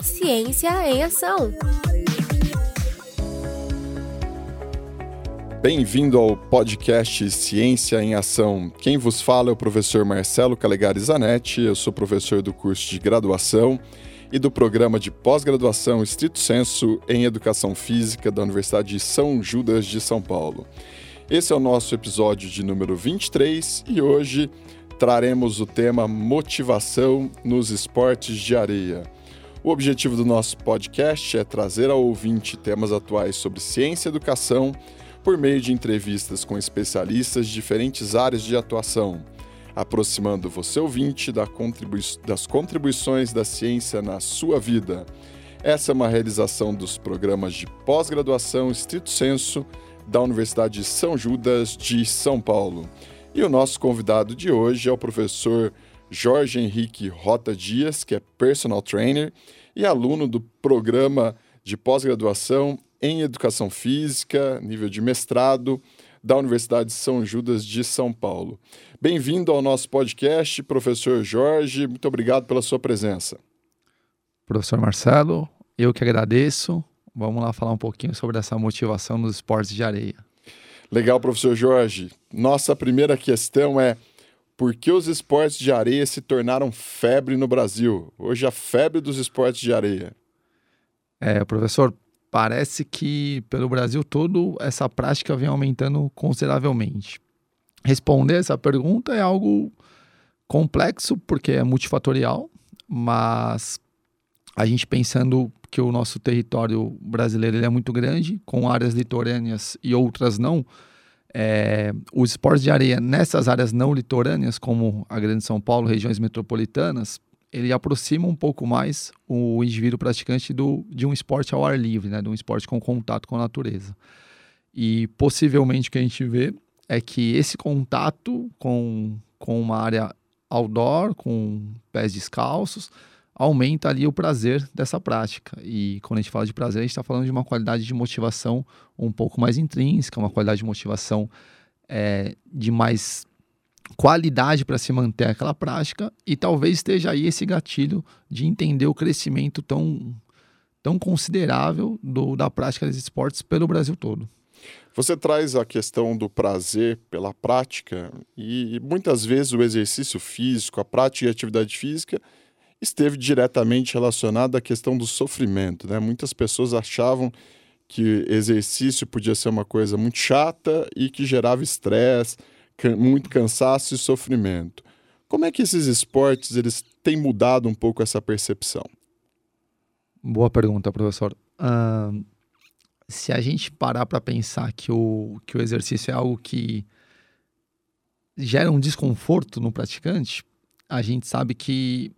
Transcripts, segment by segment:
Ciência em Ação. Bem-vindo ao podcast Ciência em Ação. Quem vos fala é o professor Marcelo Calegari Zanetti, eu sou professor do curso de graduação e do programa de pós-graduação Estrito Senso em Educação Física da Universidade de São Judas de São Paulo. Esse é o nosso episódio de número 23 e hoje traremos o tema motivação nos esportes de areia. O objetivo do nosso podcast é trazer ao ouvinte temas atuais sobre ciência e educação por meio de entrevistas com especialistas de diferentes áreas de atuação, aproximando você ouvinte das contribuições da ciência na sua vida. Essa é uma realização dos programas de pós-graduação Estrito Senso da Universidade de São Judas de São Paulo. E o nosso convidado de hoje é o professor Jorge Henrique Rota Dias, que é personal trainer e aluno do programa de pós-graduação em Educação Física, nível de mestrado, da Universidade de São Judas de São Paulo. Bem-vindo ao nosso podcast, professor Jorge. Muito obrigado pela sua presença. Professor Marcelo, eu que agradeço. Vamos lá falar um pouquinho sobre essa motivação nos esportes de areia. Legal, professor Jorge. Nossa primeira questão é: por que os esportes de areia se tornaram febre no Brasil? Hoje a febre dos esportes de areia. É, professor, parece que pelo Brasil todo essa prática vem aumentando consideravelmente. Responder essa pergunta é algo complexo porque é multifatorial, mas a gente pensando que o nosso território brasileiro é muito grande, com áreas litorâneas e outras não, é, os esportes de areia nessas áreas não litorâneas, como a Grande São Paulo, regiões metropolitanas, ele aproxima um pouco mais o indivíduo praticante do, de um esporte ao ar livre, né, de um esporte com contato com a natureza. E possivelmente o que a gente vê é que esse contato com, com uma área outdoor, com pés descalços, aumenta ali o prazer dessa prática. E quando a gente fala de prazer, a gente está falando de uma qualidade de motivação um pouco mais intrínseca, uma qualidade de motivação é, de mais qualidade para se manter aquela prática e talvez esteja aí esse gatilho de entender o crescimento tão, tão considerável do, da prática desses esportes pelo Brasil todo. Você traz a questão do prazer pela prática e muitas vezes o exercício físico, a prática de atividade física esteve diretamente relacionado à questão do sofrimento. Né? Muitas pessoas achavam que exercício podia ser uma coisa muito chata e que gerava estresse, can muito cansaço e sofrimento. Como é que esses esportes eles têm mudado um pouco essa percepção? Boa pergunta, professor. Uh, se a gente parar para pensar que o, que o exercício é algo que gera um desconforto no praticante, a gente sabe que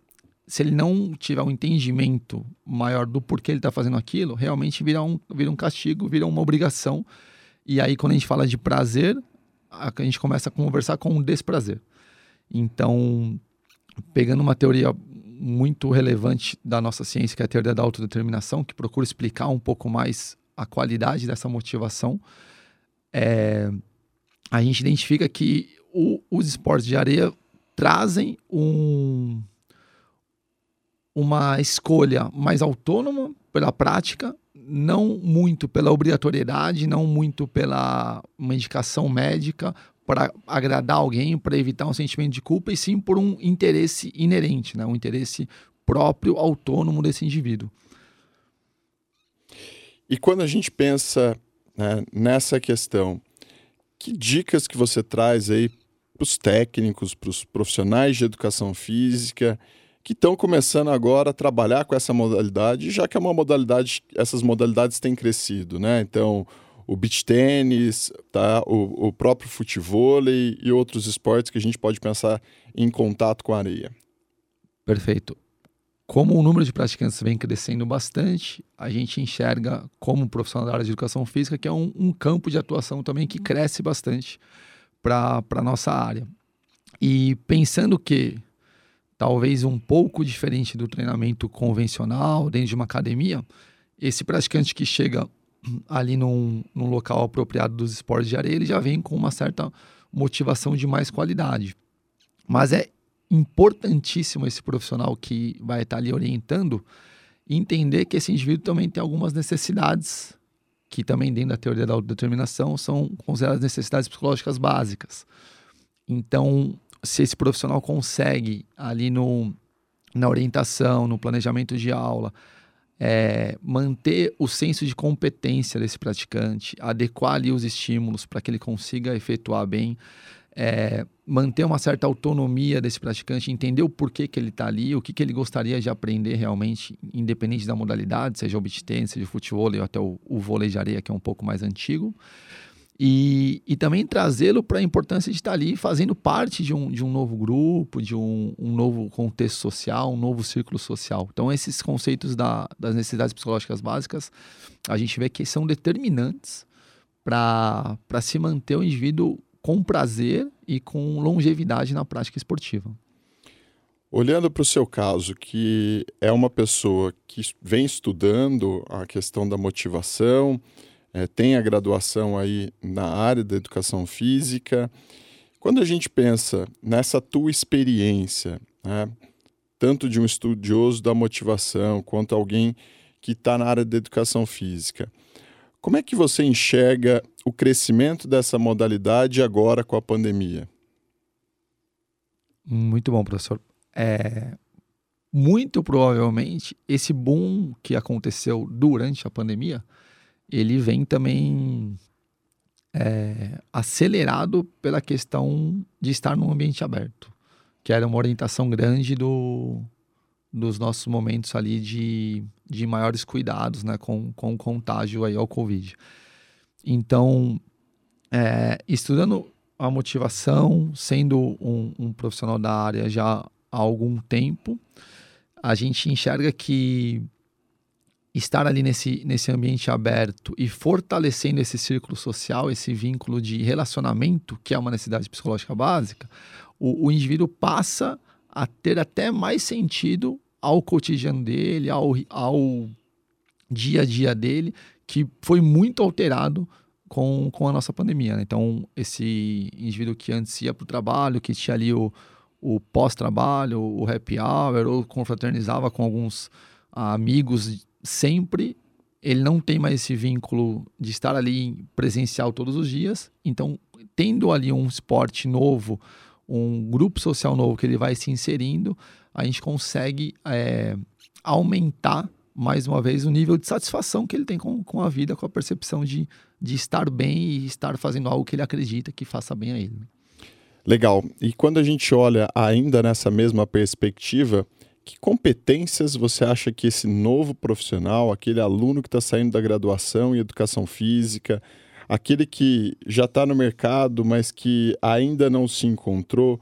se ele não tiver um entendimento maior do porquê ele está fazendo aquilo, realmente vira um, vira um castigo, vira uma obrigação. E aí, quando a gente fala de prazer, a, gente começa a conversar com um desprazer. Então, pegando uma teoria muito relevante da nossa ciência, que é a teoria da autodeterminação, que procura explicar um pouco mais a qualidade dessa motivação, é, a gente identifica que o, os esportes de areia trazem um, uma escolha mais autônoma pela prática, não muito pela obrigatoriedade, não muito pela uma indicação médica para agradar alguém, para evitar um sentimento de culpa, e sim por um interesse inerente, né? um interesse próprio, autônomo desse indivíduo. E quando a gente pensa né, nessa questão, que dicas que você traz aí para os técnicos, para os profissionais de educação física que estão começando agora a trabalhar com essa modalidade, já que é uma modalidade, essas modalidades têm crescido, né? Então, o beach tênis, tá? o, o próprio futebol e outros esportes que a gente pode pensar em contato com a areia. Perfeito. Como o número de praticantes vem crescendo bastante, a gente enxerga como profissional da área de educação física que é um, um campo de atuação também que cresce bastante para a nossa área. E pensando que talvez um pouco diferente do treinamento convencional dentro de uma academia, esse praticante que chega ali num, num local apropriado dos esportes de areia, ele já vem com uma certa motivação de mais qualidade. Mas é importantíssimo esse profissional que vai estar ali orientando entender que esse indivíduo também tem algumas necessidades que também dentro da teoria da autodeterminação são consideradas necessidades psicológicas básicas. Então, se esse profissional consegue ali no, na orientação, no planejamento de aula, é, manter o senso de competência desse praticante, adequar ali os estímulos para que ele consiga efetuar bem, é, manter uma certa autonomia desse praticante, entender o porquê que ele está ali, o que, que ele gostaria de aprender realmente, independente da modalidade, seja o beach tennis, seja o futebol ou até o, o vôlei de areia, que é um pouco mais antigo. E, e também trazê-lo para a importância de estar tá ali fazendo parte de um, de um novo grupo, de um, um novo contexto social, um novo círculo social. Então, esses conceitos da, das necessidades psicológicas básicas, a gente vê que são determinantes para se manter o indivíduo com prazer e com longevidade na prática esportiva. Olhando para o seu caso, que é uma pessoa que vem estudando a questão da motivação, é, tem a graduação aí na área da educação física. Quando a gente pensa nessa tua experiência, né, tanto de um estudioso da motivação quanto alguém que está na área da educação física, como é que você enxerga o crescimento dessa modalidade agora com a pandemia? Muito bom, professor. É, muito provavelmente esse boom que aconteceu durante a pandemia ele vem também é, acelerado pela questão de estar num ambiente aberto, que era uma orientação grande do, dos nossos momentos ali de, de maiores cuidados né, com, com o contágio aí ao Covid. Então, é, estudando a motivação, sendo um, um profissional da área já há algum tempo, a gente enxerga que estar ali nesse, nesse ambiente aberto e fortalecendo esse círculo social, esse vínculo de relacionamento, que é uma necessidade psicológica básica, o, o indivíduo passa a ter até mais sentido ao cotidiano dele, ao, ao dia a dia dele, que foi muito alterado com, com a nossa pandemia. Né? Então, esse indivíduo que antes ia para o trabalho, que tinha ali o, o pós-trabalho, o happy hour, ou confraternizava com alguns amigos sempre ele não tem mais esse vínculo de estar ali presencial todos os dias. Então, tendo ali um esporte novo, um grupo social novo que ele vai se inserindo, a gente consegue é, aumentar mais uma vez o nível de satisfação que ele tem com, com a vida, com a percepção de, de estar bem e estar fazendo algo que ele acredita que faça bem a ele. Legal. E quando a gente olha ainda nessa mesma perspectiva, que competências você acha que esse novo profissional, aquele aluno que está saindo da graduação em educação física, aquele que já está no mercado, mas que ainda não se encontrou,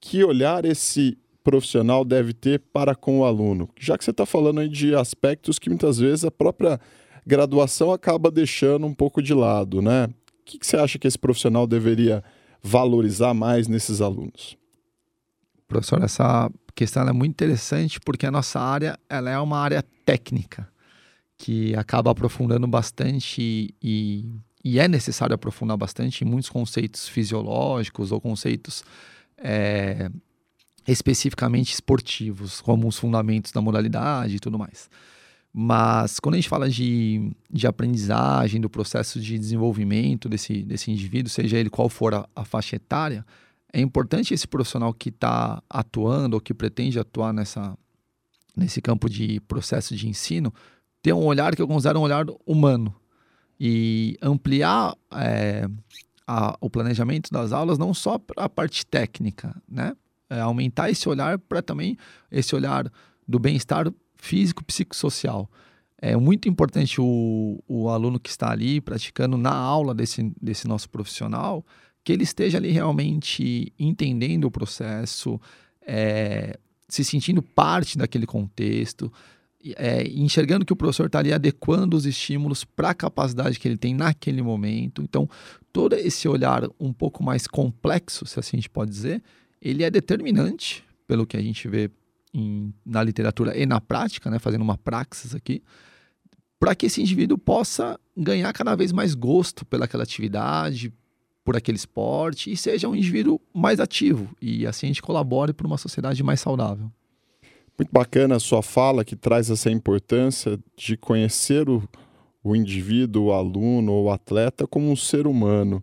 que olhar esse profissional deve ter para com o aluno? Já que você está falando aí de aspectos que muitas vezes a própria graduação acaba deixando um pouco de lado, né? O que, que você acha que esse profissional deveria valorizar mais nesses alunos? Professor, essa questão é muito interessante porque a nossa área ela é uma área técnica que acaba aprofundando bastante e, e é necessário aprofundar bastante em muitos conceitos fisiológicos ou conceitos é, especificamente esportivos, como os fundamentos da modalidade e tudo mais. Mas quando a gente fala de, de aprendizagem, do processo de desenvolvimento desse, desse indivíduo, seja ele qual for a, a faixa etária, é importante esse profissional que está atuando ou que pretende atuar nessa, nesse campo de processo de ensino ter um olhar que eu considero um olhar humano e ampliar é, a, o planejamento das aulas não só para a parte técnica, né? É aumentar esse olhar para também esse olhar do bem-estar físico psicossocial. É muito importante o, o aluno que está ali praticando na aula desse, desse nosso profissional que ele esteja ali realmente entendendo o processo, é, se sentindo parte daquele contexto, é, enxergando que o professor está ali adequando os estímulos para a capacidade que ele tem naquele momento. Então, todo esse olhar um pouco mais complexo, se assim a gente pode dizer, ele é determinante, pelo que a gente vê em, na literatura e na prática, né, fazendo uma praxis aqui, para que esse indivíduo possa ganhar cada vez mais gosto pelaquela atividade, por aquele esporte e seja um indivíduo mais ativo e assim a gente colabore para uma sociedade mais saudável. Muito bacana a sua fala que traz essa importância de conhecer o, o indivíduo, o aluno ou o atleta como um ser humano.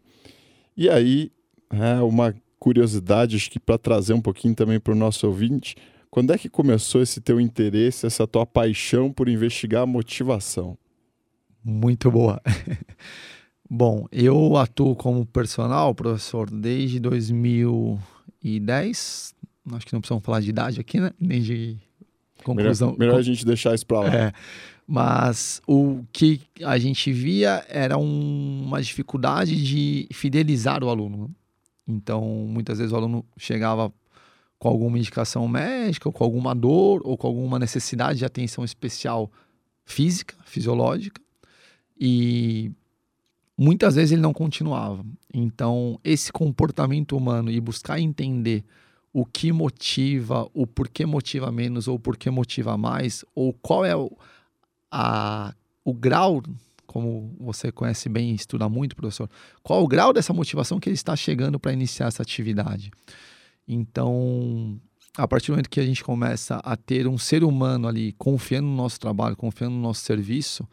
E aí, é uma curiosidade, acho que para trazer um pouquinho também para o nosso ouvinte, quando é que começou esse teu interesse, essa tua paixão por investigar a motivação? Muito boa. Bom, eu atuo como personal, professor, desde 2010. Acho que não precisamos falar de idade aqui, né? Nem de conclusão. Melhor, melhor a gente deixar isso para lá. É, mas o que a gente via era um, uma dificuldade de fidelizar o aluno. Então, muitas vezes o aluno chegava com alguma indicação médica, ou com alguma dor, ou com alguma necessidade de atenção especial física, fisiológica, e muitas vezes ele não continuava. Então, esse comportamento humano e buscar entender o que motiva, o porquê motiva menos ou porquê motiva mais, ou qual é o, a, o grau, como você conhece bem e estuda muito, professor, qual é o grau dessa motivação que ele está chegando para iniciar essa atividade. Então, a partir do momento que a gente começa a ter um ser humano ali confiando no nosso trabalho, confiando no nosso serviço,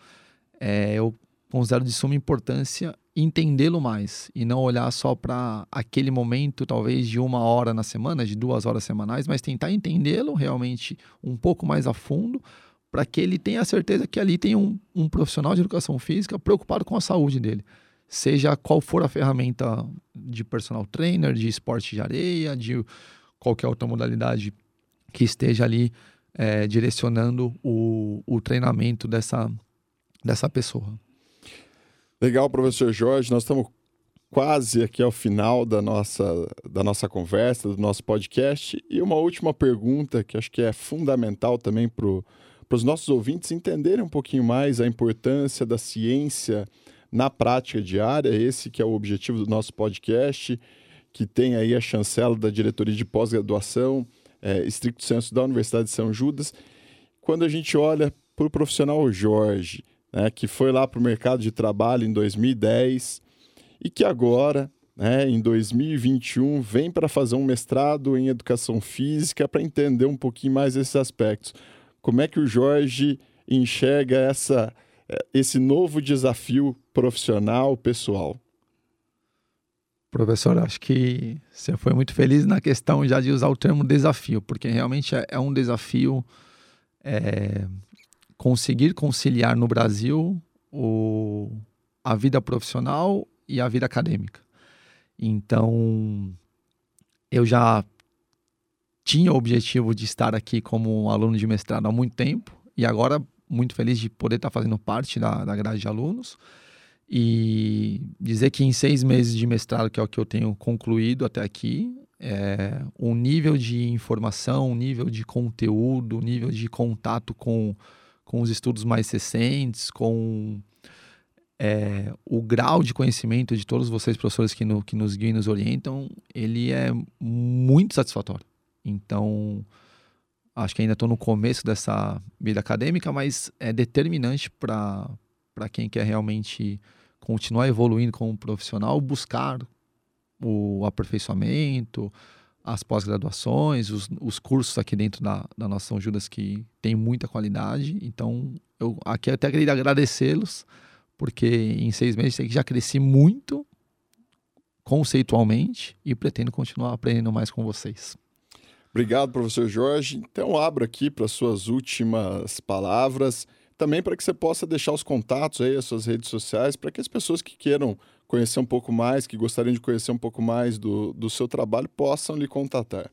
é, eu considero de suma importância entendê-lo mais e não olhar só para aquele momento, talvez de uma hora na semana, de duas horas semanais, mas tentar entendê-lo realmente um pouco mais a fundo para que ele tenha certeza que ali tem um, um profissional de educação física preocupado com a saúde dele. Seja qual for a ferramenta de personal trainer, de esporte de areia, de qualquer outra modalidade que esteja ali é, direcionando o, o treinamento dessa, dessa pessoa. Legal, professor Jorge. Nós estamos quase aqui ao final da nossa, da nossa conversa, do nosso podcast. E uma última pergunta que acho que é fundamental também para os nossos ouvintes entenderem um pouquinho mais a importância da ciência na prática diária. Esse que é o objetivo do nosso podcast, que tem aí a chancela da diretoria de pós-graduação, é, estricto senso da Universidade de São Judas. Quando a gente olha para o profissional Jorge, né, que foi lá para o mercado de trabalho em 2010 e que agora, né, em 2021, vem para fazer um mestrado em educação física para entender um pouquinho mais esses aspectos. Como é que o Jorge enxerga essa, eh, esse novo desafio profissional, pessoal? Professor, acho que você foi muito feliz na questão já de usar o termo desafio, porque realmente é, é um desafio é, conseguir conciliar no Brasil o, a vida profissional e a vida acadêmica. Então, eu já tinha o objetivo de estar aqui como aluno de mestrado há muito tempo e agora muito feliz de poder estar fazendo parte da, da grade de alunos e dizer que em seis meses de mestrado, que é o que eu tenho concluído até aqui, é, um nível de informação, um nível de conteúdo, um nível de contato com com os estudos mais recentes, com é, o grau de conhecimento de todos vocês, professores que, no, que nos guiam e nos orientam, ele é muito satisfatório. Então, acho que ainda estou no começo dessa vida acadêmica, mas é determinante para quem quer realmente continuar evoluindo como profissional, buscar o aperfeiçoamento, as pós-graduações, os, os, cursos aqui dentro da, da nossa São Judas que tem muita qualidade. Então, eu aqui até queria agradecê-los, porque em seis meses eu já cresci muito conceitualmente e pretendo continuar aprendendo mais com vocês. Obrigado, professor Jorge. Então, abro aqui para suas últimas palavras, também para que você possa deixar os contatos aí, as suas redes sociais, para que as pessoas que queiram conhecer um pouco mais, que gostariam de conhecer um pouco mais do, do seu trabalho, possam lhe contatar.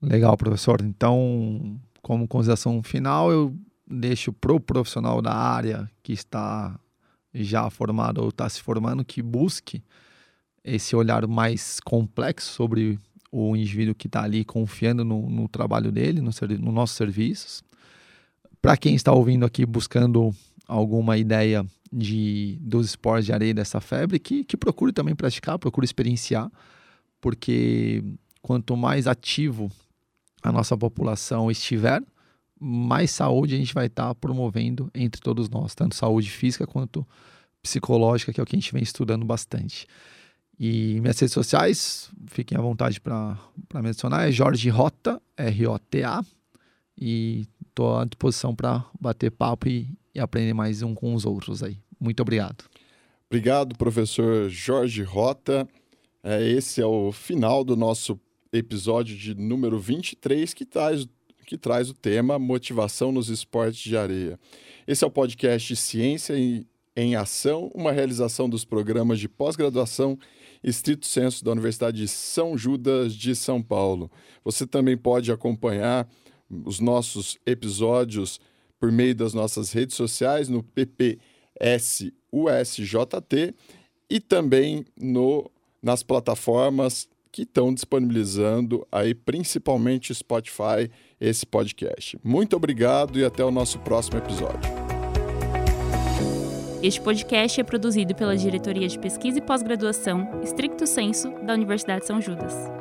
Legal, professor. Então, como consideração final, eu deixo para o profissional da área que está já formado ou está se formando que busque esse olhar mais complexo sobre o indivíduo que está ali confiando no, no trabalho dele, no, no nossos serviços. Para quem está ouvindo aqui buscando alguma ideia de, dos esportes de areia dessa febre, que, que procure também praticar, procure experienciar, porque quanto mais ativo a nossa população estiver, mais saúde a gente vai estar tá promovendo entre todos nós, tanto saúde física quanto psicológica, que é o que a gente vem estudando bastante. E minhas redes sociais, fiquem à vontade para mencionar, é Jorge Rota, R-O-T-A. E estou à disposição para bater papo e, e aprender mais um com os outros aí. Muito obrigado. Obrigado, professor Jorge Rota. É, esse é o final do nosso episódio de número 23, que traz, que traz o tema Motivação nos Esportes de Areia. Esse é o podcast Ciência em, em Ação, uma realização dos programas de pós-graduação estrito senso da Universidade de São Judas de São Paulo. Você também pode acompanhar os nossos episódios por meio das nossas redes sociais no PPS USJT e também no, nas plataformas que estão disponibilizando aí principalmente Spotify esse podcast. Muito obrigado e até o nosso próximo episódio. Este podcast é produzido pela Diretoria de Pesquisa e Pós-Graduação, Stricto Senso, da Universidade São Judas.